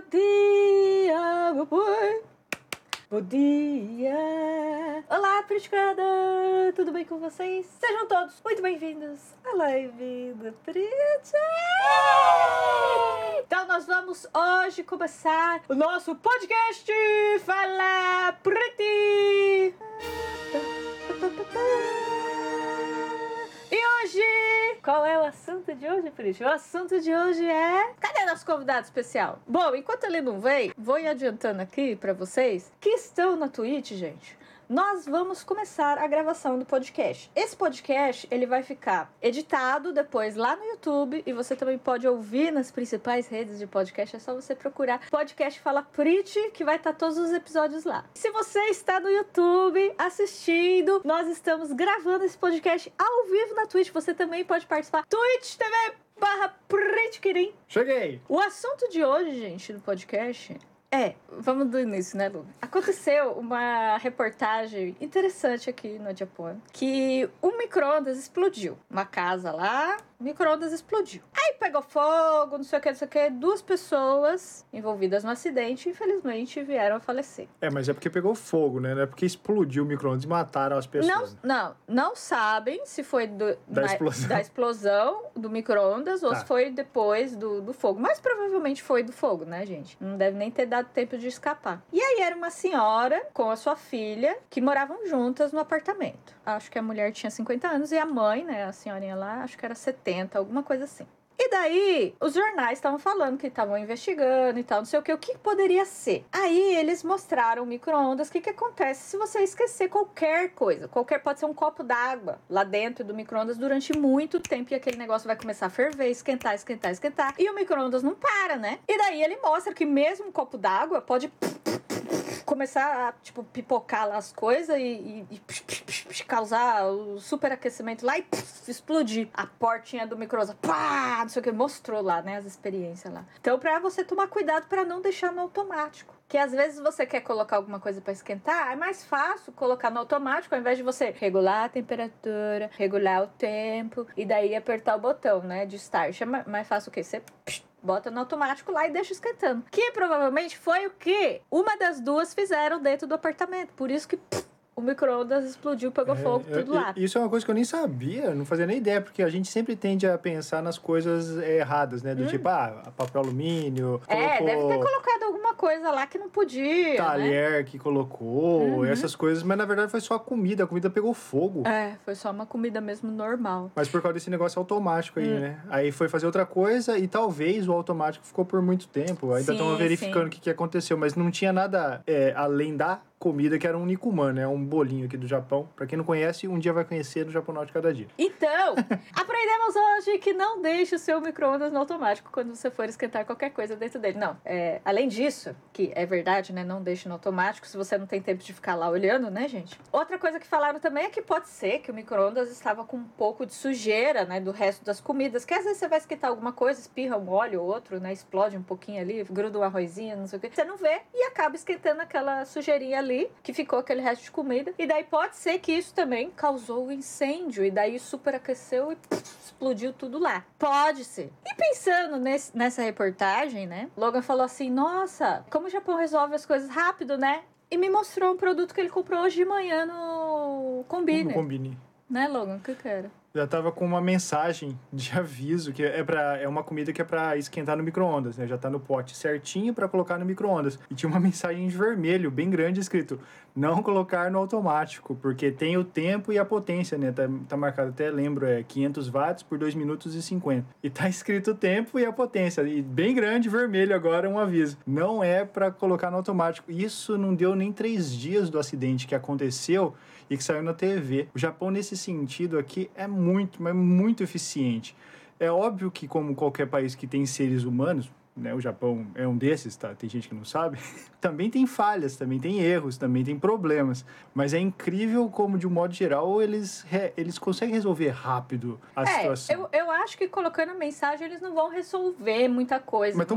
Bom dia, meu boi. Bom dia! Olá, Priticada! Tudo bem com vocês? Sejam todos muito bem-vindos à live do Prit! Então, nós vamos hoje começar o nosso podcast Fala Pretty! Hoje, qual é o assunto de hoje, Prit? O assunto de hoje é. Cadê nosso convidado especial? Bom, enquanto ele não vem, vou adiantando aqui pra vocês que estão na Twitch, gente nós vamos começar a gravação do podcast. Esse podcast ele vai ficar editado depois lá no YouTube e você também pode ouvir nas principais redes de podcast. É só você procurar podcast Fala Pretty que vai estar todos os episódios lá. Se você está no YouTube assistindo, nós estamos gravando esse podcast ao vivo na Twitch. Você também pode participar. Twitch TV barra Pretty Cheguei! O assunto de hoje, gente, do podcast é, vamos do início, né, Lu? Aconteceu uma reportagem interessante aqui no Japão que um micro-ondas explodiu. Uma casa lá, micro-ondas explodiu. Aí pegou fogo, não sei o que, não sei o que. Duas pessoas envolvidas no acidente, infelizmente, vieram a falecer. É, mas é porque pegou fogo, né? Não é porque explodiu o micro-ondas e mataram as pessoas. Não, não, não sabem se foi do, da, na, explosão. da explosão do micro-ondas ou Tá. se foi depois do, do fogo. Mas provavelmente foi do fogo, né, gente? Não deve nem ter dado tempo de escapar. E aí era uma senhora com a sua filha que moravam juntas no apartamento. Acho que a mulher tinha 50 anos e a mãe, né, a senhorinha lá, acho que era 70, alguma coisa assim. E daí, os jornais estavam falando que estavam investigando e tal, não sei o que, o que poderia ser. Aí eles mostraram micro-ondas, o que, que acontece se você esquecer qualquer coisa. Qualquer, pode ser um copo d'água lá dentro do micro-ondas durante muito tempo e aquele negócio vai começar a ferver, esquentar, esquentar, esquentar. E o micro-ondas não para, né? E daí ele mostra que mesmo um copo d'água pode começar a, tipo, pipocar lá as coisas e, e- e psh, psh, psh, causar o superaquecimento lá e explodir a portinha do micro-ondas. Pá! Não sei o que, mostrou lá, né, as experiências lá. Então, pra você tomar cuidado pra não deixar no automático. Que às vezes você quer colocar alguma coisa pra esquentar, é mais fácil colocar no automático ao invés de você regular a temperatura, regular o tempo e daí apertar o botão, né, de start. É ma- mais fácil o quê? Você bota no automático lá e deixa esquentando. Que provavelmente foi o que uma das duas fizeram dentro do apartamento. Por isso que pff, o micro-ondas explodiu, pegou fogo, É, tudo eu- lá. Isso é uma coisa que eu nem sabia, não fazia nem ideia, porque a gente sempre tende a pensar nas coisas erradas, né? Do tipo, ah, papel alumínio, Hum. É, colocou deve ter colocado alguma coisa lá que não podia. né? talher que colocou, Uhum. essas coisas, mas na verdade foi só a comida, a comida pegou fogo. É, foi só uma comida mesmo normal. Mas por causa desse negócio automático aí, Hum. né? Aí foi fazer outra coisa e talvez o automático ficou por muito tempo. Ainda estão verificando o que, que aconteceu, mas não tinha nada é, além da comida que era um Nikuman, né? Um bolinho aqui do Japão. Pra quem não conhece, um dia vai conhecer no Japão de cada dia. Então, aprendemos hoje que não deixe o seu micro-ondas no automático quando você for esquentar qualquer coisa dentro dele. Não, é, além disso, que é verdade, né? Não deixe no automático se você não tem tempo de ficar lá olhando, né, gente? Outra coisa que falaram também é que pode ser que o micro-ondas estava com um pouco de sujeira, né? Do resto das comidas. Que às vezes você vai esquentar alguma coisa, espirra um óleo ou outro, né? Explode um pouquinho ali, gruda um arrozinho, não sei o que. Você não vê e acaba esquentando aquela sujeirinha ali, que ficou aquele resto de comida. E daí pode ser que isso também causou o incêndio. E daí superaqueceu e pff, explodiu tudo lá. Pode ser. E pensando nesse- nessa reportagem, né? Logan falou assim: Nossa, como o Japão resolve as coisas rápido, né? E me mostrou um produto que ele comprou hoje de manhã no Combine. No Combine. Né, Logan? O que que era? Já tava com uma mensagem de aviso que é para é uma comida que é pra esquentar no micro-ondas, né? Já tá no pote certinho pra colocar no micro-ondas. E tinha uma mensagem de vermelho, bem grande, escrito: não colocar no automático, porque tem o tempo e a potência, né? Tá, tá marcado até, lembro, é 500 watts por 2 minutos e 50. E tá escrito o tempo e a potência. E bem grande, vermelho agora, um aviso. Não é pra colocar no automático. Isso não deu nem três dias do acidente que aconteceu e que saiu na TV. O Japão, nesse sentido aqui, é muito, mas muito eficiente. É óbvio que, como qualquer país que tem seres humanos, né, o Japão é um desses, tá? Tem gente que não sabe. também tem falhas, também tem erros, também tem problemas. Mas é incrível como, de um modo geral, eles, re- eles conseguem resolver rápido a é, situação. eu, eu acho que colocando a mensagem eles não vão resolver muita coisa. Mas tão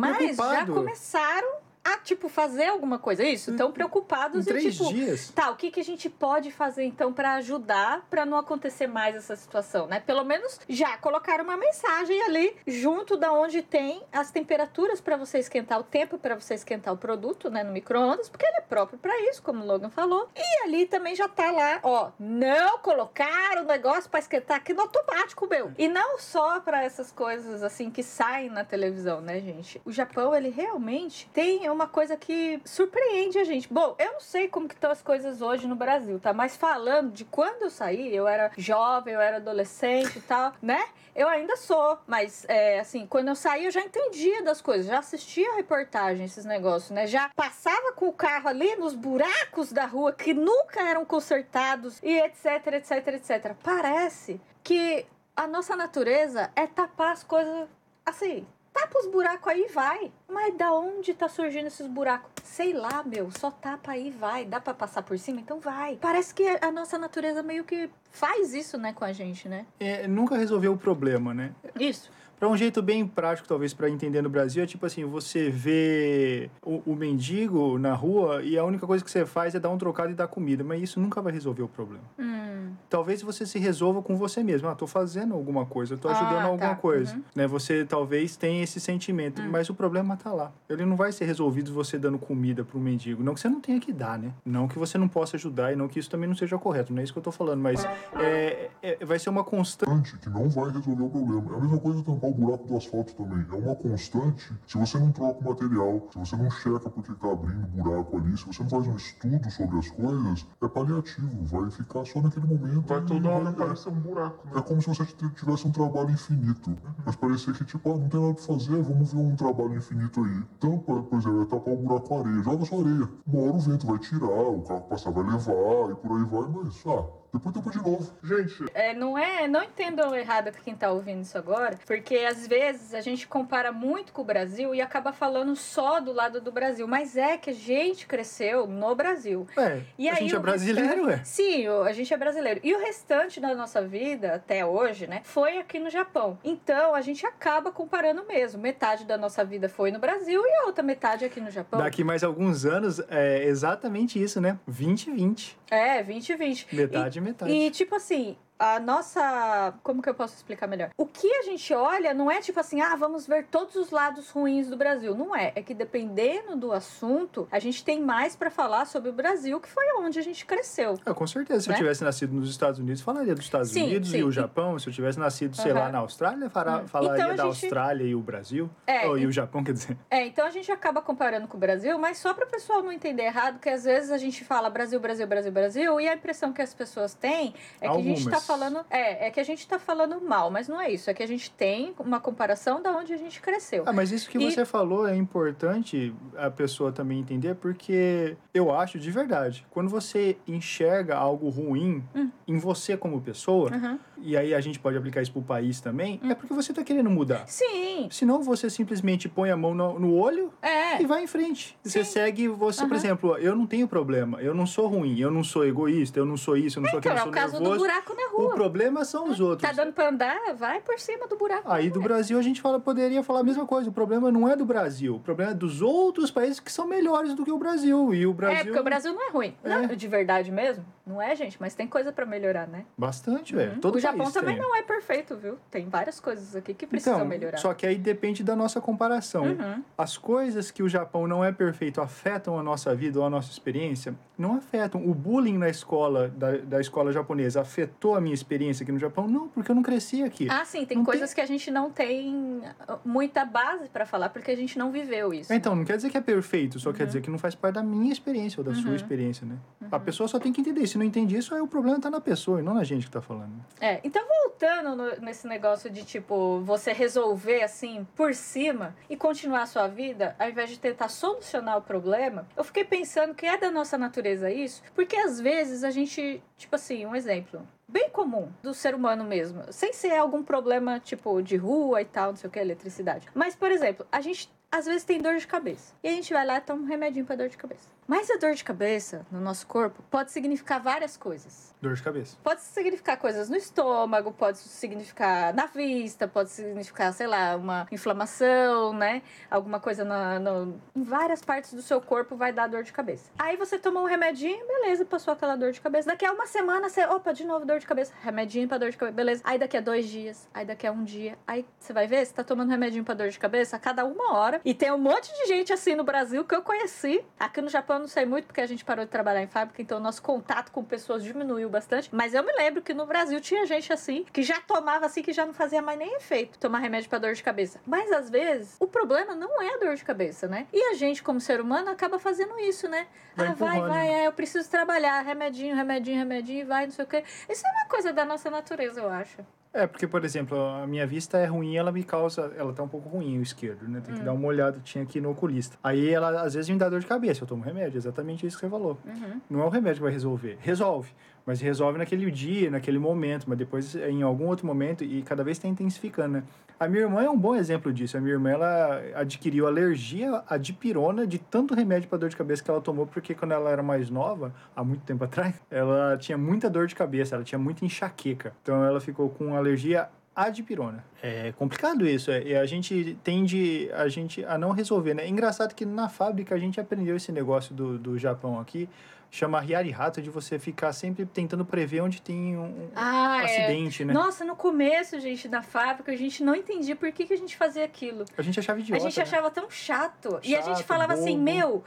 já começaram a, tipo, fazer alguma coisa. Isso, estão preocupados Em e, três tipo, dias. Tá, o que, que a gente pode fazer então para ajudar para não acontecer mais essa situação, né? Pelo menos já colocaram uma mensagem ali junto da onde tem as temperaturas para você esquentar o tempo para você esquentar o produto, né, no micro-ondas, porque ele é próprio para isso, como o Logan falou. E ali também já tá lá, ó, não colocar o negócio para esquentar aqui no automático, meu. E não só para essas coisas assim que saem na televisão, né, gente? O Japão, ele realmente tem uma coisa que surpreende a gente. Bom, eu não sei como que estão as coisas hoje no Brasil, tá? Mas falando de quando eu saí, eu era jovem, eu era adolescente e tal, né? Eu ainda sou, mas é, assim, quando eu saí eu já entendia das coisas, já assistia a reportagem, esses negócios, né? Já passava com o carro ali nos buracos da rua que nunca eram consertados e etc, etc, etc. Parece que a nossa natureza é tapar as coisas assim. Tapa os buracos aí e vai. Mas da onde tá surgindo esses buracos? Sei lá, meu. Só tapa aí e vai. Dá pra passar por cima? Então vai. Parece que a nossa natureza meio que faz isso, né, com a gente, né? É, nunca resolveu o problema, né? Isso. Para um jeito bem prático, talvez, para entender no Brasil, é tipo assim, você vê o, o mendigo na rua e a única coisa que você faz é dar um trocado e dar comida, mas isso nunca vai resolver o problema. Hum. Talvez você se resolva com você mesmo. Ah, tô fazendo alguma coisa, eu tô Ah, ajudando tá. alguma coisa. Uhum. Né? Você talvez tenha esse sentimento, Hum. mas o problema tá lá. Ele não vai ser resolvido você dando comida para um mendigo. Não que você não tenha que dar, né? Não que você não possa ajudar e não que isso também não seja correto. Não é isso que eu tô falando, mas é, é- vai ser uma constante. constante que não vai resolver o problema. É a mesma coisa tampar o buraco do asfalto também. É uma constante. Se você não troca o material, se você não checa porque está abrindo buraco ali, se você não faz um estudo sobre as coisas, é paliativo. Vai ficar só naquele momento. Vai toda hora vai- aparecer um buraco, É né? como se você tivesse um trabalho infinito. Mas parecia que, tipo, ah, não tem nada pra fazer, vamos ver um trabalho infinito aí. Tampa, por exemplo, é tapar o buraco com areia. Joga sua areia. Uma hora o vento vai tirar, o carro passar vai levar e por aí vai, mas, ah, depois tampa de novo. Gente, É, não é, não entendam errado quem tá ouvindo isso agora, porque às vezes a gente compara muito com o Brasil e acaba falando só do lado do Brasil, mas é que a gente cresceu no Brasil. É, E a aí gente é brasileiro, restante- ué. Sim, a gente é brasileiro. E o restante da nossa vida, até hoje, né, foi aqui no Japão. Então, a gente acaba comparando mesmo. Metade da nossa vida foi no Brasil e a outra metade aqui no Japão. Daqui mais alguns anos é exatamente isso, né? 2020. É, 2020. Metade, E, tipo assim, a nossa. Como que eu posso explicar melhor? O que a gente olha não é tipo assim, ah, vamos ver todos os lados ruins do Brasil. Não é. É que dependendo do assunto, a gente tem mais pra falar sobre o Brasil, que foi onde a gente cresceu. Ah, com certeza. Se Né? eu tivesse nascido nos Estados Unidos, falaria dos Estados Sim, Unidos sim. e o Japão. Se eu tivesse nascido, sei lá, Aham. na Austrália, fará- Hum. falaria Então da gente- Austrália e o Brasil. É, Oh, e o Japão, quer dizer. É, então a gente acaba comparando com o Brasil, mas só para o pessoal não entender errado, que às vezes a gente fala Brasil, Brasil, Brasil, Brasil, e a impressão que as pessoas têm é que a gente tá Algumas. Falando. É, é que a gente tá falando mal, mas não é isso. É que a gente tem uma comparação da onde a gente cresceu. Ah, mas isso que E- você falou é importante a pessoa também entender, porque eu acho de verdade, quando você enxerga algo ruim Hum. em você como pessoa, Uhum. e aí a gente pode aplicar isso pro país também, é porque você tá querendo mudar. Sim, Senão você simplesmente põe a mão no, no olho é. e vai em frente. Você Sim. segue, você, por Aham. exemplo, eu não tenho problema, eu não sou ruim, eu não sou egoísta, eu não sou isso, eu não sou Então, aquilo, é eu o sou caso do nervoso. buraco na O rua. problema são os outros. Tá dando pra andar? Vai por cima do buraco. Aí do Brasil a gente fala, poderia falar a mesma coisa. O problema não é do Brasil, o problema é dos outros países que são melhores do que o Brasil. E o Brasil. É, porque o Brasil não é ruim. É. Não, de verdade mesmo. Não é, gente, mas tem coisa pra melhorar, né? Bastante, velho. Uhum. Todo o Japão também tem. não é perfeito, viu? Tem várias coisas aqui que precisam Então, melhorar. só que aí depende da nossa comparação. Uhum. As coisas que o Japão não é perfeito afetam a nossa vida ou a nossa experiência? Não afetam. O bullying na escola, da, da escola japonesa, afetou a minha experiência aqui no Japão? Não, porque eu não cresci aqui. Ah, sim, tem Não coisas que a gente não tem uh, muita base pra falar, porque a gente não viveu isso. Então, não quer dizer que é perfeito, só Uhum. quer dizer que não faz parte da minha experiência ou da sua experiência, né? A pessoa só tem que entender. Se não entende isso, aí o problema tá na pessoa e não na gente que tá falando. É, então voltando no- nesse negócio de, tipo, você resolver, assim, por cima e continuar a sua vida, ao invés de tentar solucionar o problema, eu fiquei pensando que é da nossa natureza isso, porque às vezes a gente, tipo assim, um exemplo. Bem comum do ser humano mesmo, sem ser algum problema tipo de rua e tal, não sei o que, eletricidade. Mas, por exemplo, a gente às vezes tem dor de cabeça. E a gente vai lá e toma um remedinho pra dor de cabeça. Mas a dor de cabeça no nosso corpo pode significar várias coisas. Dor de cabeça. Pode significar coisas no estômago, pode significar na vista, pode significar, sei lá, uma inflamação, né? Alguma coisa na, no, em várias partes do seu corpo vai dar dor de cabeça. Aí você toma um remedinho, beleza, passou aquela dor de cabeça. Daqui a uma semana você, opa, de novo dor de cabeça, remedinho pra dor de cabeça, beleza. Aí daqui a dois dias, aí daqui a um dia, aí você vai ver, você tá tomando remedinho pra dor de cabeça a cada uma hora. E tem um monte de gente assim no Brasil que eu conheci. Aqui no Japão eu não sei muito porque a gente parou de trabalhar em fábrica, então o nosso contato com pessoas diminuiu bastante. Mas eu me lembro que no Brasil tinha gente assim, que já tomava assim, que já não fazia mais nem efeito tomar remédio pra dor de cabeça. Mas às vezes, o problema não é a dor de cabeça, né? E a gente, como ser humano, acaba fazendo isso, né? Vai ah, vai, vai, é, eu preciso trabalhar, remedinho, remedinho, remedinho, vai, não sei o quê. Isso é uma coisa da nossa natureza, eu acho. É, porque, por exemplo, a minha vista é ruim, ela me causa. Ela tá um pouco ruim, o esquerdo, né? Tem que dar uma olhada, tinha aqui no oculista. Aí ela, às vezes, me dá dor de cabeça, eu tomo remédio, exatamente isso que você falou. Uhum. Não é o remédio que vai resolver. Resolve. Mas resolve naquele dia, naquele momento, mas depois em algum outro momento e cada vez está intensificando, né? A minha irmã é um bom exemplo disso. A minha irmã, ela adquiriu alergia à dipirona de tanto remédio para dor de cabeça que ela tomou, porque quando ela era mais nova, há muito tempo atrás, ela tinha muita dor de cabeça, ela tinha muita enxaqueca. Então ela ficou com alergia à dipirona. É complicado isso, é, e a gente tende a, gente a não resolver, né? Engraçado que na fábrica a gente aprendeu esse negócio do, do Japão aqui, chama Hiari Rato, de você ficar sempre tentando prever onde tem um, Ah, é. acidente, né? Nossa, no começo, gente, da fábrica, a gente não entendia por que, que a gente fazia aquilo. A gente achava A idiota, gente né? achava tão chato. e a gente Chato, falava assim, meu,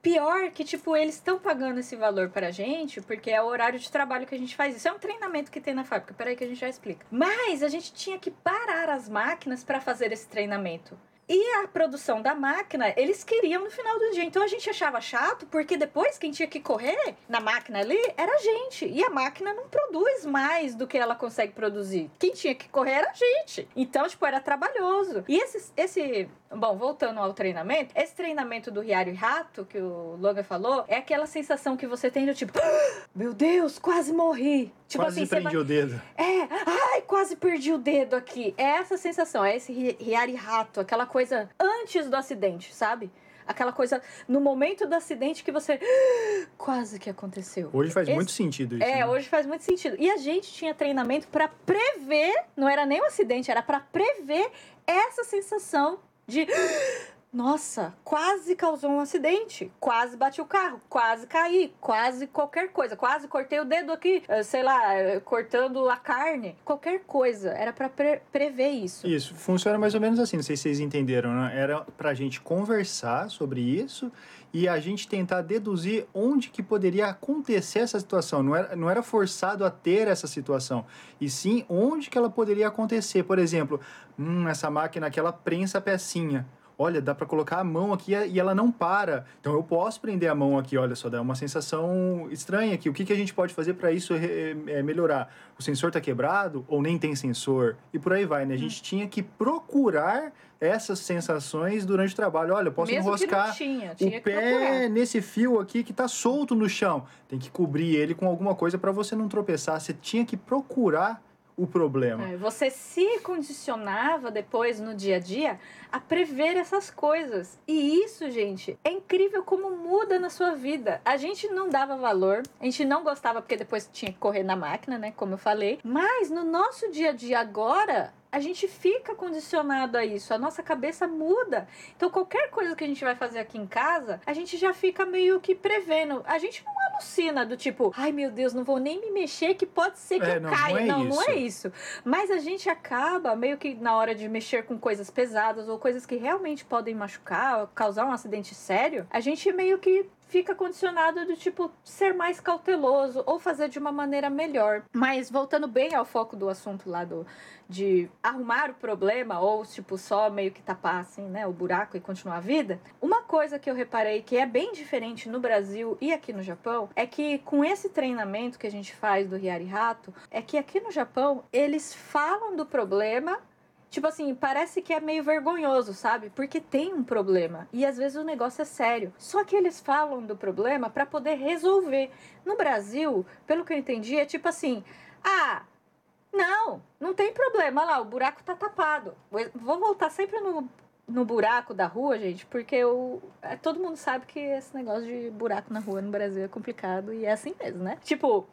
pior que, tipo, eles estão pagando esse valor pra gente, porque é o horário de trabalho que a gente faz. Isso é um treinamento que tem na fábrica. Peraí que a gente já explica. Mas a gente tinha que parar as máquinas pra fazer esse treinamento. E a produção da máquina, eles queriam no final do dia. Então a gente achava chato, porque depois quem tinha que correr na máquina ali era a gente. E a máquina não produz mais do que ela consegue produzir. Quem tinha que correr era a gente. Então, tipo, era trabalhoso. E esse, esse Bom, voltando ao treinamento, esse treinamento do Riário e Rato, que o Logan falou, é aquela sensação que você tem do tipo, "Ah, meu Deus, quase morri. Tipo Quase assim, prendi vai... o dedo. É, ai, quase perdi o dedo aqui. É essa sensação, é esse ri- Riário e Rato, aquela coisa antes do acidente, sabe? Aquela coisa no momento do acidente que você "Ah, quase que aconteceu. Hoje faz Esse- muito sentido isso. É, né? hoje faz muito sentido. E a gente tinha treinamento pra prever, não era nem um acidente, era pra prever essa sensação de nossa, quase causou um acidente, quase bati o carro, quase caí, quase qualquer coisa, quase cortei o dedo aqui, eh, sei lá, eh, cortando a carne, qualquer coisa, era pra pre- prever isso. Isso, funciona mais ou menos assim, não sei se vocês entenderam, né? Era pra gente conversar sobre isso e a gente tentar deduzir onde que poderia acontecer essa situação. Não era, não era forçado a ter essa situação, e sim onde que ela poderia acontecer. Por exemplo, hum, essa máquina aqui, ela prensa a pecinha. Olha, dá pra colocar a mão aqui e ela não para. Então eu posso prender a mão aqui, olha só, dá uma sensação estranha aqui. O que, que a gente pode fazer para isso eh, eh, melhorar? O sensor tá quebrado ou nem tem sensor? E por aí vai, né? A gente tinha que procurar essas sensações durante o trabalho. Olha, eu posso Mesmo enroscar tinha, tinha o pé procurar. nesse fio aqui que tá solto no chão. Tem que cobrir ele com alguma coisa para você não tropeçar. Você tinha que procurar o problema. É, Você se condicionava depois no dia a dia a prever essas coisas. E isso, gente, é incrível como muda na sua vida. A gente não dava valor, a gente não gostava porque depois tinha que correr na máquina, né? Como eu falei. Mas no nosso dia a dia agora, a gente fica condicionado a isso, a nossa cabeça muda. Então, qualquer coisa que a gente vai fazer aqui em casa, a gente já fica meio que prevendo. A gente não alucina do tipo, ai meu Deus, não vou nem me mexer que pode ser que É, eu não, caia. não é não, não é isso. Mas a gente acaba meio que na hora de mexer com coisas pesadas ou coisas que realmente podem machucar, causar um acidente sério, a gente meio que fica condicionado do tipo ser mais cauteloso ou fazer de uma maneira melhor. Mas voltando bem ao foco do assunto lá do de arrumar o problema ou tipo só meio que tapar assim, né, o buraco e continuar a vida. Uma coisa que eu reparei que é bem diferente no Brasil e aqui no Japão é que com esse treinamento que a gente faz do Riari Rato, é que aqui no Japão eles falam do problema Tipo assim, parece que é meio vergonhoso, sabe? Porque tem um problema e às vezes o negócio é sério. Só que eles falam do problema para poder resolver. No Brasil, pelo que eu entendi, é tipo assim: "Ah, não, não tem problema lá, o buraco tá tapado". Vou voltar sempre no no buraco da rua, gente, porque eu, é, todo mundo sabe que esse negócio de buraco na rua no Brasil é complicado e é assim mesmo, né? Tipo,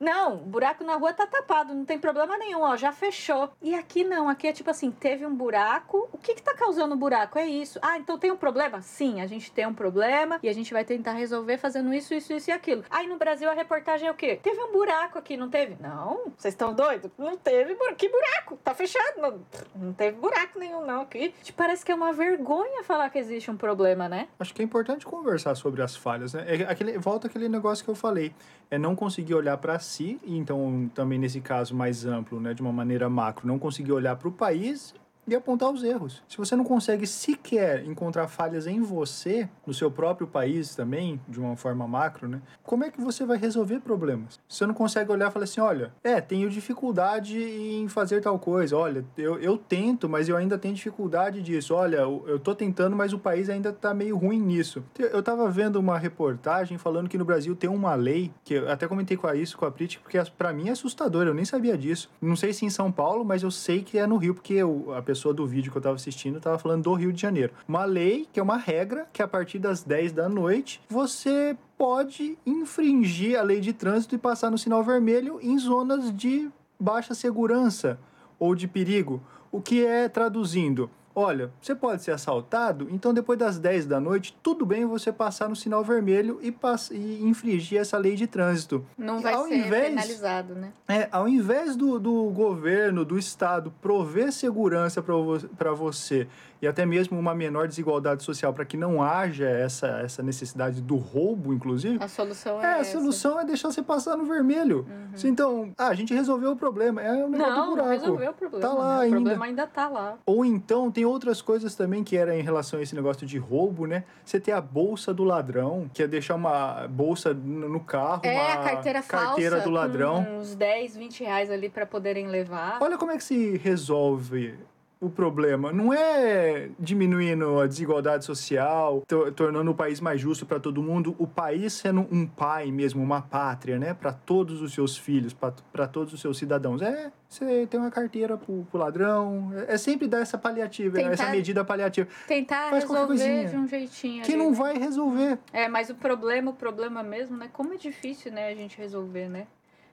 não, buraco na rua tá tapado, não tem problema nenhum, ó, já fechou. E aqui não, aqui é tipo assim, teve um buraco, o que que tá causando o buraco? É isso. Ah, então tem um problema? Sim, a gente tem um problema e a gente vai tentar resolver fazendo isso, isso, isso e aquilo. Aí no Brasil a reportagem é o quê? Teve um buraco aqui, não teve? Não, vocês estão doidos? Não teve buraco. Que buraco? Tá fechado. Não, não teve buraco nenhum não aqui. Tipo, parece que é uma vergonha falar que existe um problema, né? Acho que é importante conversar sobre as falhas, né? É aquele, volta aquele negócio que eu falei, é não conseguir olhar para si, então também nesse caso mais amplo, né, de uma maneira macro, não conseguir olhar para o país e apontar os erros. Se você não consegue sequer encontrar falhas em você, no seu próprio país também, de uma forma macro, né? Como é que você vai resolver problemas? Você não consegue olhar e falar assim, olha, é, tenho dificuldade em fazer tal coisa, olha, eu, eu tento, mas eu ainda tenho dificuldade disso, olha, eu, tô tentando, mas o país ainda tá meio ruim nisso. Eu tava vendo uma reportagem falando que no Brasil tem uma lei, que eu até comentei com isso, com a Prit, porque para mim é assustador, eu nem sabia disso. Não sei se em São Paulo, mas eu sei que é no Rio, porque eu, a pessoa do vídeo que eu estava assistindo estava falando do Rio de Janeiro. Uma lei que é uma regra que a partir das 10 da noite você pode infringir a lei de trânsito e passar no sinal vermelho em zonas de baixa segurança ou de perigo. O que é traduzindo? Olha, você pode ser assaltado, então depois das 10 da noite, tudo bem você passar no sinal vermelho e, pass e infringir essa lei de trânsito. Não vai ao ser invés, penalizado, né? É, ao invés do, do governo, do Estado, prover segurança para vo você e até mesmo uma menor desigualdade social para que não haja essa, essa necessidade do roubo, inclusive. A solução é. É, a essa. solução é deixar você passar no vermelho. Uhum. Então, ah, a gente resolveu o problema. É o negócio do Não, buraco. não resolveu o problema. Tá lá né? O ainda. problema ainda tá lá. Ou então, tem outras coisas também que era em relação a esse negócio de roubo, né? Você tem a bolsa do ladrão, que é deixar uma bolsa no carro, É, uma a carteira falsa. carteira do ladrão. Uns 10, 20 reais ali pra poderem levar. Olha como é que se resolve o problema. Não é diminuindo a desigualdade social, to- tornando o país mais justo para todo mundo, o país sendo um pai mesmo, uma pátria, né? Para todos os seus filhos, para todos os seus cidadãos. É, você tem uma carteira pro, pro ladrão. É sempre dar essa paliativa, né? essa Tentar- medida paliativa. Tentar Faz resolver de um jeitinho Que ali, não né? vai resolver. É, mas o problema, o problema mesmo, né? Como é difícil, né, a gente resolver, né?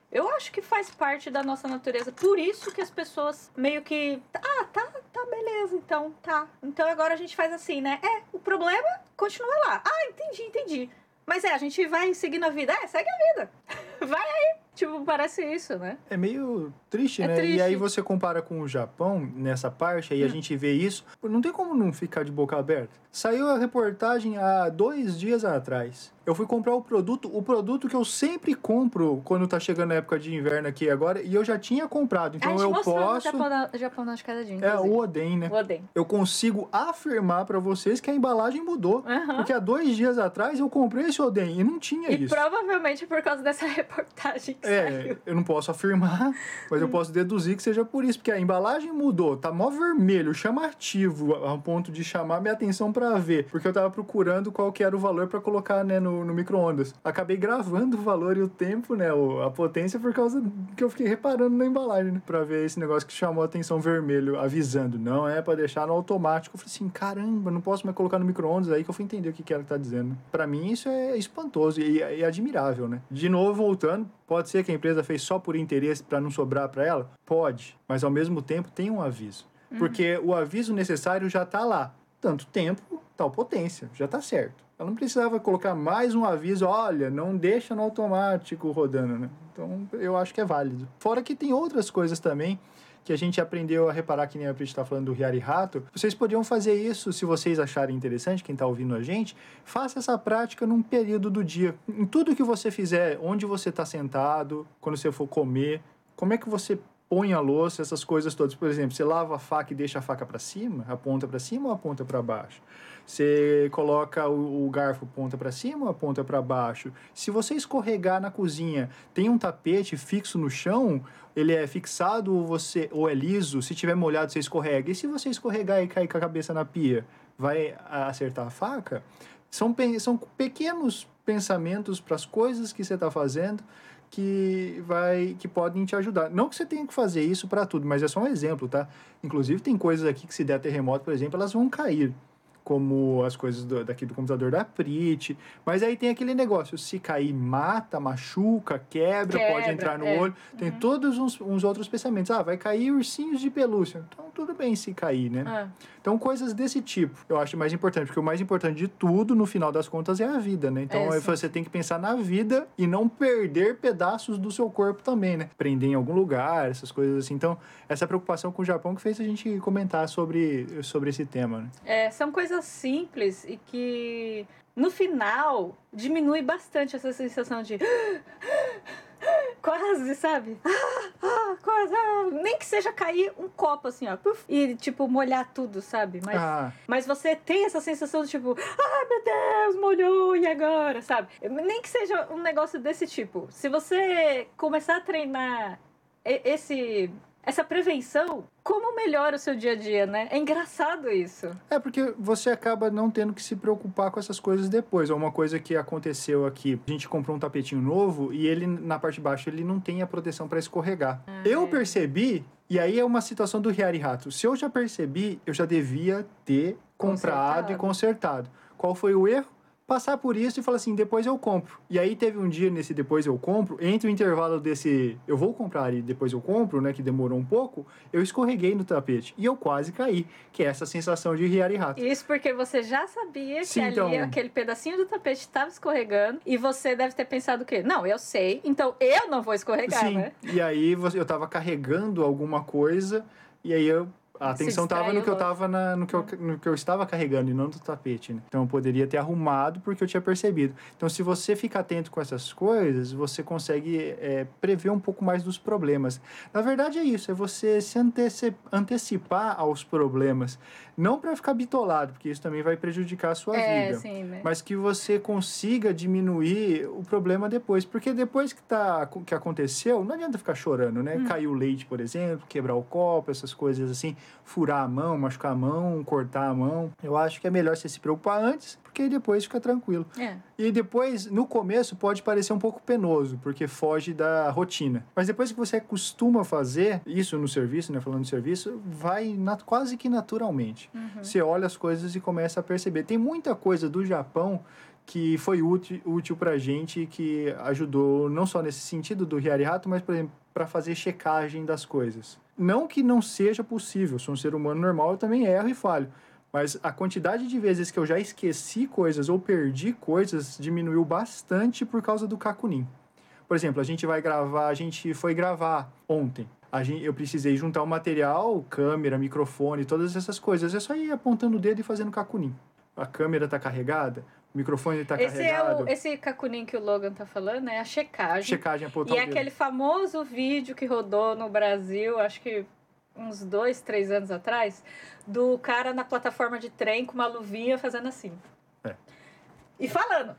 Eu acho que faz parte da nossa natureza. Por isso que as pessoas meio que. Ah, tá, beleza, então, tá. Então agora a gente faz assim, né? É, o problema continua lá. Ah, entendi, entendi. Mas é, a gente vai seguindo a vida. É, segue a vida. Vai aí. Tipo, parece isso, né? É meio triste, É né? triste. E aí você compara com o Japão nessa parte, aí a Hum. gente vê isso. Não tem como não ficar de boca aberta. Saiu a reportagem há dois dias atrás. Eu fui comprar o produto, o produto que eu sempre compro quando tá chegando a época de inverno aqui agora, e eu já tinha comprado. Então a gente eu no posso. Japão, na, Japão na escadinha. É o Oden, né? O Oden. Eu consigo afirmar pra vocês que a embalagem mudou. Porque há dois dias atrás eu comprei esse Oden e não tinha E isso. provavelmente por causa dessa reportagem que É, saiu. eu não posso afirmar, mas eu posso deduzir que seja por isso, porque a embalagem mudou, tá mó vermelho, chamativo, ao ponto de chamar minha atenção pra ver, porque eu tava procurando qual que era o valor pra colocar, né, no, no micro-ondas. Acabei gravando o valor e o tempo, né, a potência, por causa que eu fiquei reparando na embalagem, né, pra ver esse negócio que chamou a atenção vermelho, avisando, não é pra deixar no automático. Eu falei assim, caramba, não posso mais colocar no micro-ondas, aí que eu fui entender o que que ela tá dizendo. Pra mim isso é espantoso e, e admirável, né. De novo, voltando, Pode ser que a empresa fez só por interesse para não sobrar para ela? Pode, mas ao mesmo tempo tem um aviso. Porque o aviso necessário já está lá. Tanto tempo, tal potência, já está certo. Ela não precisava colocar mais um aviso, olha, não deixa no automático rodando, né? Então, eu acho que é válido. Fora que tem outras coisas também que a gente aprendeu a reparar, que nem a Prit está falando do Riari Rato. Vocês podiam fazer isso, se vocês acharem interessante, quem está ouvindo a gente, faça essa prática num período do dia. Em tudo que você fizer, onde você está sentado, quando você for comer, como é que você põe a louça, essas coisas todas. Por exemplo, você lava a faca e deixa a faca para cima, a ponta para cima ou a ponta para baixo? Você coloca o, garfo ponta para cima ou a ponta para baixo? Se você escorregar na cozinha, tem um tapete fixo no chão, ele é fixado ou você ou é liso? Se tiver molhado, você escorrega. E se você escorregar e cair com a cabeça na pia, vai acertar a faca? São, são pequenos pensamentos para as coisas que você está fazendo que vai que podem te ajudar. Não que você tenha que fazer isso para tudo, mas é só um exemplo, tá? Inclusive tem coisas aqui que se der terremoto, por exemplo, elas vão cair como as coisas do, daqui do computador da Prit. Mas aí tem aquele negócio, se cair, mata, machuca, quebra, Quebra, pode entrar no é. olho. Tem todos uns, uns outros pensamentos. Ah, vai cair ursinhos de pelúcia. Então, tudo bem se cair, né? Ah, Então, coisas desse tipo, eu acho mais importante, porque o mais importante de tudo, no final das contas, é a vida, né? Então, É, você tem que pensar na vida e não perder pedaços do seu corpo também, né? Prender em algum lugar, essas coisas assim. Então, essa preocupação com o Japão que fez a gente comentar sobre, sobre esse tema, né? é, são coisas simples e que no final diminui bastante essa sensação de quase, sabe? Ah, ah, quase, ah. nem que seja cair um copo assim, ó, e tipo molhar tudo, sabe? Mas Ah, Mas você tem essa sensação de tipo, ah, meu Deus, molhou, e agora? Sabe? Nem que seja um negócio desse tipo. Se você começar a treinar esse, essa prevenção, como melhora o seu dia a dia, né? É engraçado isso. É porque você acaba não tendo que se preocupar com essas coisas depois. É uma coisa que aconteceu aqui. A gente comprou um tapetinho novo e ele, na parte de baixo, ele não tem a proteção para escorregar. eu é. percebi, e aí é uma situação do Riari Rato. Se eu já percebi, eu já devia ter comprado e consertado. Qual foi o erro? Passar por isso e falar assim, depois eu compro. E aí teve um dia nesse depois eu compro, entre o intervalo desse eu vou comprar e depois eu compro, né, que demorou um pouco, eu escorreguei no tapete e eu quase caí, que é essa sensação de Riari Rato. Isso porque você já sabia Sim, que ali então- aquele pedacinho do tapete estava escorregando e você deve ter pensado o quê? Não, eu sei, então eu não vou escorregar, Sim, né? e aí eu tava carregando alguma coisa, e aí eu, a atenção tava no que eu tava na, no, que eu, no que eu estava carregando e não no tapete, né? Então eu poderia ter arrumado porque eu tinha percebido. Então se você fica atento com essas coisas, você consegue é, prever um pouco mais dos problemas. Na verdade é isso, é você se anteci- antecipar aos problemas. Não para ficar bitolado, porque isso também vai prejudicar a sua É, vida sim, né? mas que você consiga diminuir o problema depois. Porque depois que, tá, que aconteceu, não adianta ficar chorando, né? Caiu o leite, por exemplo, quebrar o copo, essas coisas assim, furar a mão, machucar a mão, cortar a mão. Eu acho que é melhor você se preocupar antes, porque aí depois fica tranquilo. É. E depois, no começo, pode parecer um pouco penoso, porque foge da rotina. Mas depois que você costuma fazer isso no serviço, né? Falando de serviço, vai na- quase que naturalmente. Você olha as coisas e começa a perceber. Tem muita coisa do Japão que foi útil, útil pra gente, que ajudou não só nesse sentido do Hiari Rato, mas, por exemplo, para fazer checagem das coisas. Não que não seja possível, sou um ser humano normal, eu também erro e falho. Mas a quantidade de vezes que eu já esqueci coisas ou perdi coisas diminuiu bastante por causa do Kakunin. Por exemplo, a gente vai gravar, a gente foi gravar ontem. Gente, eu precisei juntar o material, câmera, microfone, todas essas coisas. É só ir apontando o dedo e fazendo cacunim. A câmera tá carregada, o microfone tá Esse é carregado. o esse cacunim que o Logan tá falando, é a checagem. Checagem apontar E é aquele famoso vídeo que rodou no Brasil, acho que uns dois, três anos atrás, do cara na plataforma de trem com uma luvinha fazendo assim. É. E falando,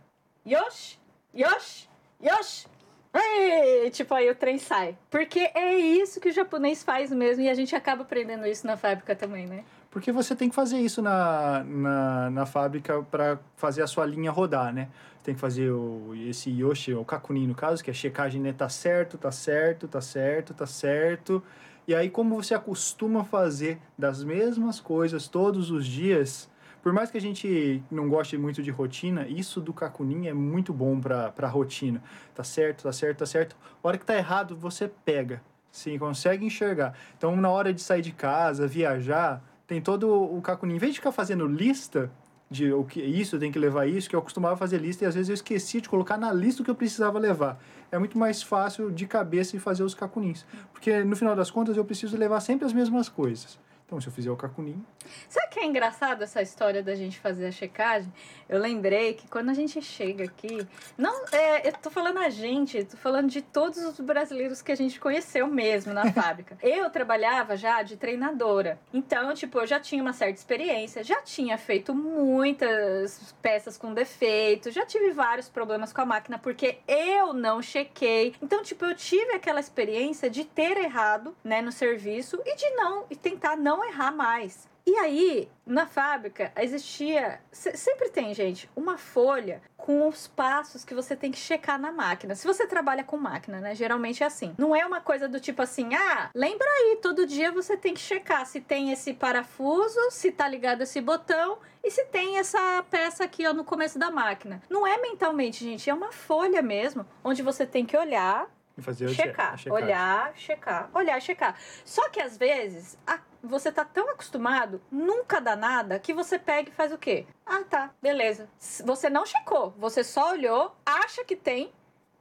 Yoshi, Yoshi, Yoshi. Ei! Tipo, aí o trem sai. Porque é isso que o japonês faz mesmo e a gente acaba aprendendo isso na fábrica também, né? Porque você tem que fazer isso na, na, na fábrica para fazer a sua linha rodar, né? Tem que fazer o, esse Yoshi, o Kakunin no caso, que é checagem, né? Tá certo, tá certo, tá certo, tá certo. E aí, como você acostuma fazer das mesmas coisas todos os dias, por mais que a gente não goste muito de rotina, isso do Kakunin é muito bom para a rotina. Tá certo, tá certo, tá certo. A hora que tá errado, você pega. Sim, consegue enxergar. Então, na hora de sair de casa, viajar, tem todo o Kakunin. Em vez de ficar fazendo lista de o que isso tem que levar isso, que eu costumava fazer lista e às vezes eu esqueci de colocar na lista o que eu precisava levar. É muito mais fácil de cabeça e fazer os Kakunins. Porque no final das contas eu preciso levar sempre as mesmas coisas. Então, se eu fizer o Kakunin, Sabe que é engraçado essa história da gente fazer a checagem? Eu lembrei que quando a gente chega aqui, não, é, eu tô falando a gente, tô falando de todos os brasileiros que a gente conheceu mesmo na fábrica. Eu trabalhava já de treinadora. Então, tipo, eu já tinha uma certa experiência, já tinha feito muitas peças com defeito, já tive vários problemas com a máquina porque eu não chequei. Então, tipo, eu tive aquela experiência de ter errado, né, no serviço e de não e tentar não errar mais. E aí, na fábrica, existia. se- Sempre tem, gente, uma folha com os passos que você tem que checar na máquina. Se você trabalha com máquina, né? Geralmente é assim. Não é uma coisa do tipo assim, ah, lembra aí, todo dia você tem que checar se tem esse parafuso, se tá ligado esse botão e se tem essa peça aqui ó, no começo da máquina. Não é mentalmente, gente, é uma folha mesmo, onde você tem que olhar, E fazer checar, a checagem. olhar, checar, olhar, checar. Só que às vezes a- você tá tão acostumado, nunca dá nada, que você pega e faz o quê? Ah, tá, beleza. Você não checou, você só olhou, acha que tem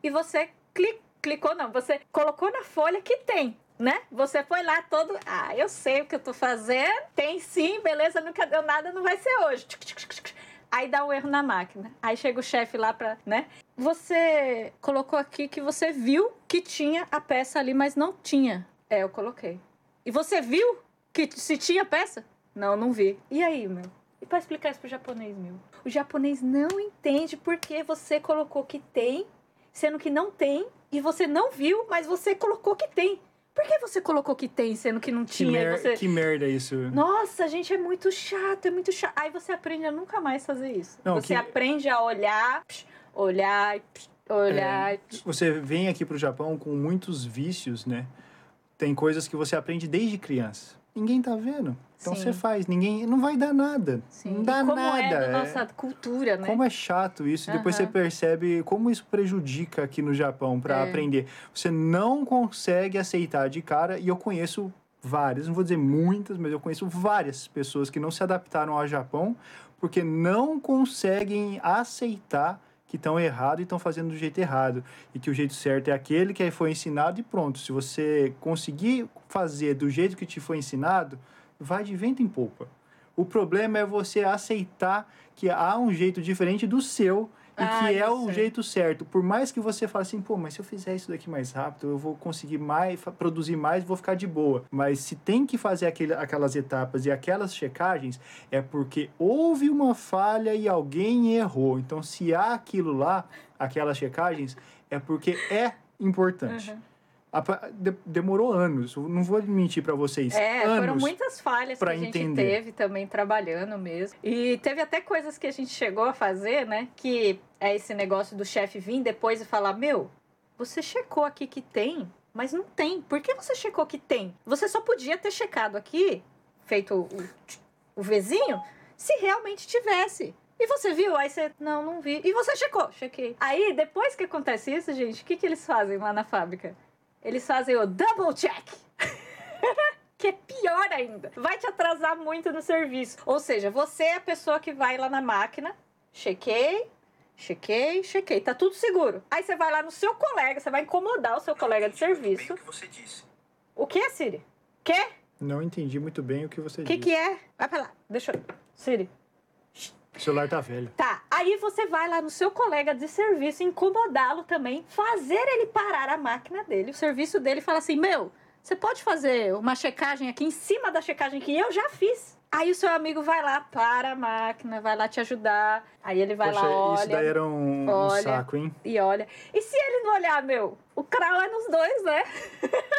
e você cli- clicou, não, você colocou na folha que tem. Né? Você foi lá todo. Ah, eu sei o que eu tô fazendo. Tem sim, beleza, nunca deu nada, não vai ser hoje. Aí dá um erro na máquina. Aí chega o chefe lá pra, né? Você colocou aqui que você viu que tinha a peça ali, mas não tinha. É, eu coloquei. E você viu que se tinha peça? Não, não vi. E aí, meu? E pra explicar isso pro japonês, meu? O japonês não entende por que você colocou que tem, sendo que não tem, e você não viu, mas você colocou que tem. Por que você colocou que tem, sendo que não Que, tinha? e mer- você... que merda isso. Nossa, gente, é muito chato, é muito chato. Aí você aprende a nunca mais fazer isso. Não, você que- aprende a olhar, psh, olhar, psh, olhar. É, você vem aqui pro Japão com muitos vícios, né? Tem coisas que você aprende desde criança. Ninguém tá vendo. Então Sim. você faz. Ninguém. Não vai dar nada. Sim. Não dá e como nada. é da é- nossa cultura, né? Como é chato isso. Depois você percebe como isso prejudica aqui no Japão para É. aprender. Você não consegue aceitar de cara, e eu conheço várias, não vou dizer muitas, mas eu conheço várias pessoas que não se adaptaram ao Japão porque não conseguem aceitar que estão errado e estão fazendo do jeito errado. E que o jeito certo é aquele que foi ensinado e pronto. Se você conseguir fazer do jeito que te foi ensinado, vai de vento em popa. O problema é você aceitar que há um jeito diferente do seu e Ah, que é o jeito certo. Por mais que você fale assim, pô, mas se eu fizer isso daqui mais rápido, eu vou conseguir mais, produzir mais, vou ficar de boa. Mas se tem que fazer aquele, aquelas etapas e aquelas checagens, é porque houve uma falha e alguém errou. Então, se há aquilo lá, aquelas checagens, é porque é importante. Uhum. Demorou anos, não vou mentir para vocês. É, anos. foram muitas falhas que a gente entender. teve também trabalhando mesmo. E teve até coisas que a gente chegou a fazer, né? Que é esse negócio do chefe vir depois e falar: Meu, você checou aqui que tem, mas não tem. Por que você checou que tem? Você só podia ter checado aqui, feito o, o Vzinho, se realmente tivesse. E você viu? Aí você, não, não vi. E você checou? Chequei. Aí, depois que acontece isso, gente, o que, que eles fazem lá na fábrica? Eles fazem o double check. que é pior ainda. Vai te atrasar muito no serviço. Ou seja, você é a pessoa que vai lá na máquina, chequei, chequei, chequei, tá tudo seguro. Aí você vai lá no seu colega, você vai incomodar o seu colega de serviço. O que você disse? O que, Siri? Quê? Não entendi muito bem o que você O que disse. que é? Vai pra lá. Deixa eu... Siri. O celular tá velho. Tá, aí você vai lá no seu colega de serviço incomodá-lo também, fazer ele parar a máquina dele, o serviço dele, e falar assim: Meu, você pode fazer uma checagem aqui em cima da checagem que eu já fiz. Aí o seu amigo vai lá, para a máquina, vai lá te ajudar. Aí ele vai Poxa, lá, isso daí olha era um, um olha. saco, hein? e olha. E se ele não olhar, meu? O crau é nos dois, né?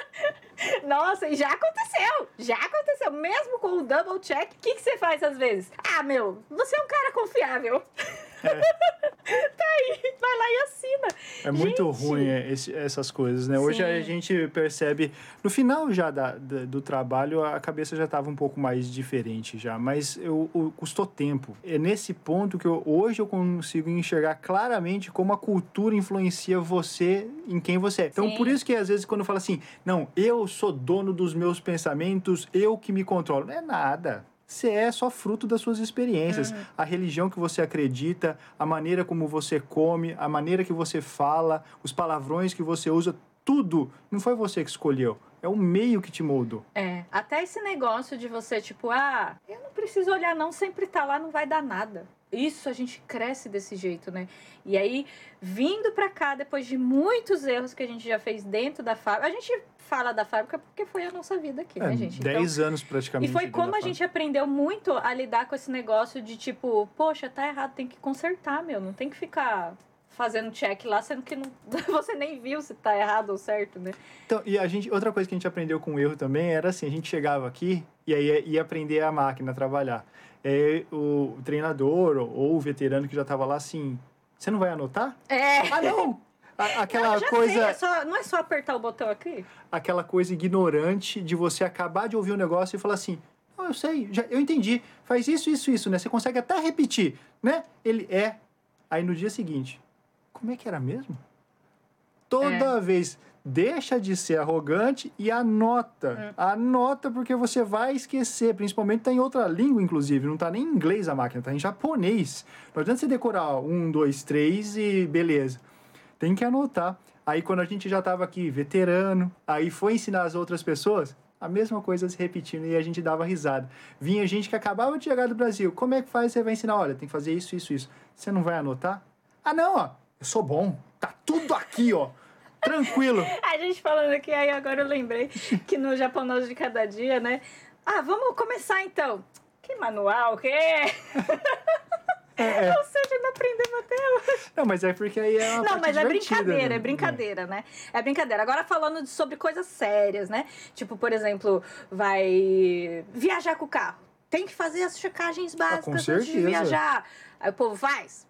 Nossa, e já aconteceu! Já aconteceu. Mesmo com o double check, o que, que você faz às vezes? Ah, meu, você é um cara confiável. tá aí, vai lá e assina. É muito Gente. ruim é, esse- essas coisas, né? Hoje a Sim. gente percebe, no final já da, da- do trabalho, a cabeça já estava um pouco mais diferente já, mas eu, o- custou tempo. É nesse ponto que eu- hoje eu consigo enxergar claramente como a cultura influencia você em quem você é. Então, Sim. por isso que às vezes quando eu falo assim, não, eu sou dono dos meus pensamentos, eu que me controlo. Não é nada. Você é só fruto das suas experiências. A religião que você acredita, a maneira como você come, a maneira que você fala, os palavrões que você usa, tudo não foi você que escolheu. É o meio que te moldou. É, até esse negócio de você, tipo, ah, eu não preciso olhar, não, sempre tá lá, não vai dar nada. Isso a gente cresce desse jeito, né? E aí, vindo pra cá, depois de muitos erros que a gente já fez dentro da fábrica, a gente fala da fábrica porque foi a nossa vida aqui, né, É, gente? Então, 10 anos praticamente. E foi como a gente aprendeu muito a lidar com esse negócio de tipo, poxa, tá errado, tem que consertar, meu. Não tem que ficar fazendo check lá, sendo que não, você nem viu se tá errado ou certo, né? Então, e a gente, outra coisa que a gente aprendeu com o erro também era assim, a gente chegava aqui e aí ia aprender a máquina a trabalhar. Aí o treinador ou, o veterano que já estava lá assim, Você não vai anotar? É. Ah, não! A- aquela já coisa. sei, é só- não é só apertar o botão aqui? aquela coisa ignorante de você acabar de ouvir um negócio e falar assim: Não, eu sei, já, eu entendi, faz isso, isso, isso, né? Você consegue até repetir, né? Ele é. Aí no dia seguinte, como é que era mesmo? Toda vez, deixa de ser arrogante e anota. Anota porque você vai esquecer, principalmente tá em outra língua, inclusive, não tá nem em inglês a máquina, tá em japonês. Não adianta você decorar um, dois, três e beleza. Tem que anotar. Aí quando a gente já estava aqui, veterano, aí foi ensinar as outras pessoas, a mesma coisa se repetindo e a gente dava risada. Vinha gente que acabava de chegar do Brasil. Como é que faz? Você vai ensinar, olha, tem que fazer isso, isso, isso. Você não vai anotar? Ah, não, ó, eu sou bom. Tá tudo aqui, ó. Tranquilo. A gente falando aqui, aí agora eu lembrei que no japonês de cada dia, né? Ah, vamos começar então. Que manual, que É, é. Ou seja, não aprendemos até hoje. Não, mas é porque aí é uma Não, mas é brincadeira, né? é brincadeira, né? É brincadeira. Agora falando de- sobre coisas sérias, né? Tipo, por exemplo, vai viajar com o carro. Tem que fazer as checagens básicas com antes de viajar. Aí o povo faz.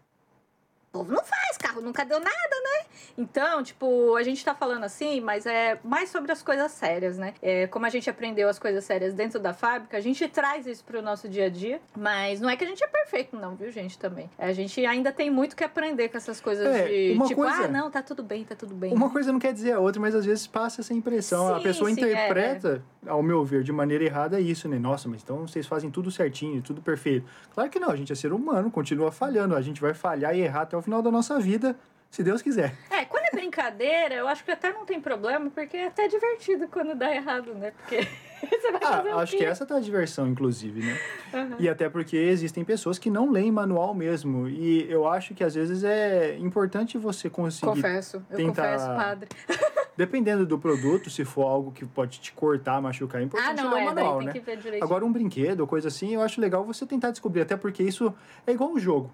O povo não faz, carro nunca deu nada, né? Então, tipo, a gente tá falando assim, mas é mais sobre as coisas sérias, né? É, como a gente aprendeu as coisas sérias dentro da fábrica, a gente traz isso pro nosso dia a dia, mas não é que a gente é perfeito, não, viu, gente, também. A gente ainda tem muito que aprender com essas coisas É, de, uma tipo, coisa- ah, não, tá tudo bem, tá tudo bem. Uma coisa não quer dizer a outra, mas às vezes passa essa impressão. a Sim, pessoa sim, é, interpreta, ao meu ver, de maneira errada isso, né? Nossa, mas então vocês fazem tudo certinho, tudo perfeito. Claro que não, a gente é ser humano, continua falhando. A gente vai falhar e errar até o final da nossa vida, se Deus quiser. É, quando é brincadeira, eu acho que até não tem problema, porque é até divertido quando dá errado, né? Porque você vai fazer Ah, acho que essa tá a diversão, inclusive, né? Aham. E até porque existem pessoas que não leem manual mesmo. E eu acho que às vezes é importante você conseguir Confesso, eu tentar- confesso, padre. Dependendo do produto, se for algo que pode te cortar, machucar, é Ah, importante não, ler o é, manual, né? que ver direito. Agora, um brinquedo ou coisa assim, eu acho legal você tentar descobrir, até porque isso é igual um jogo.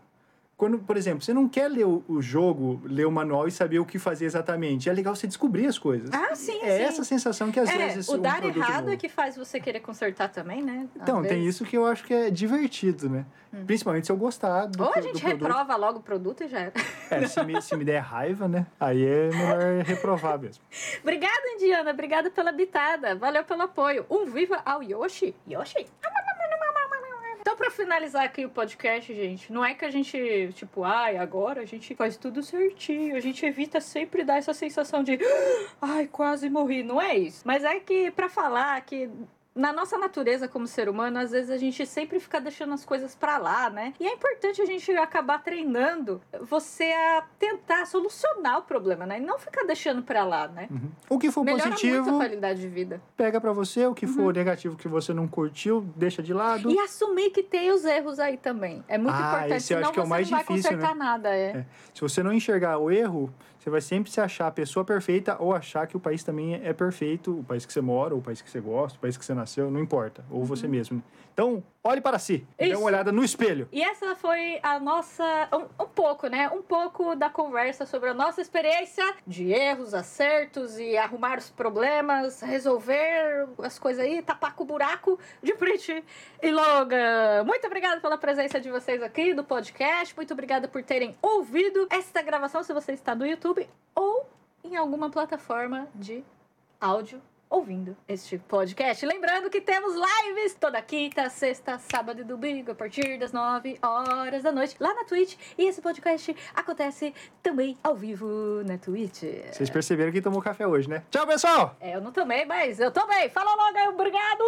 Quando, por exemplo, você não quer ler o, jogo, ler o manual e saber o que fazer exatamente. É legal você descobrir as coisas. Ah, sim, é sim. essa sensação que às é, vezes o um dar errado é que faz você querer consertar também, né? Às Então, tem vezes. isso que eu acho que é divertido, né? Principalmente se eu gostar do, Ou a gente produto. reprova logo o produto e já era. É, se me, se me der raiva, né? Aí é melhor reprovar mesmo. Obrigada, Indiana. Obrigada pela bitada. Valeu pelo apoio. Um viva ao Yoshi. Yoshi. Então, pra finalizar aqui o podcast, gente, não é que a gente, tipo, ai, agora a gente faz tudo certinho. A gente evita sempre dar essa sensação de, ai, quase morri. Não é isso. Mas é que, pra falar que na nossa natureza como ser humano, às vezes a gente sempre fica deixando as coisas pra lá, né? E é importante a gente acabar treinando você a tentar solucionar o problema, né? E não ficar deixando pra lá, né? Uhum. O que for Melhora muito a positivo, qualidade de vida. pega pra você. O que for negativo que você não curtiu, deixa de lado. E assumir que tem os erros aí também. É muito Ah, importante, esse eu acho que é o você mais não vai difícil, consertar nada. É. É. Se você não enxergar o erro, você vai sempre se achar a pessoa perfeita ou achar que o país também é perfeito, o país que você mora, ou o país que você gosta, o país que você nasceu, não importa, ou você mesmo. Então, olhe para si, dê. Isso. uma olhada no espelho. E essa foi a nossa. Um, um pouco, né? Um pouco da conversa sobre a nossa experiência de erros, acertos e arrumar os problemas, resolver as coisas aí, tapar com o buraco de Pretty e Logan. Muito obrigada pela presença de vocês aqui do podcast. Muito obrigada por terem ouvido esta gravação, se você está no YouTube ou em alguma plataforma de áudio ouvindo este podcast. Lembrando que temos lives toda quinta, sexta, sábado e domingo, a partir das 9 horas da noite, lá na Twitch. E esse podcast acontece também ao vivo na Twitch. Vocês perceberam que tomou café hoje, né? Tchau, pessoal! É, eu não tomei, mas eu tomei. Fala logo obrigado!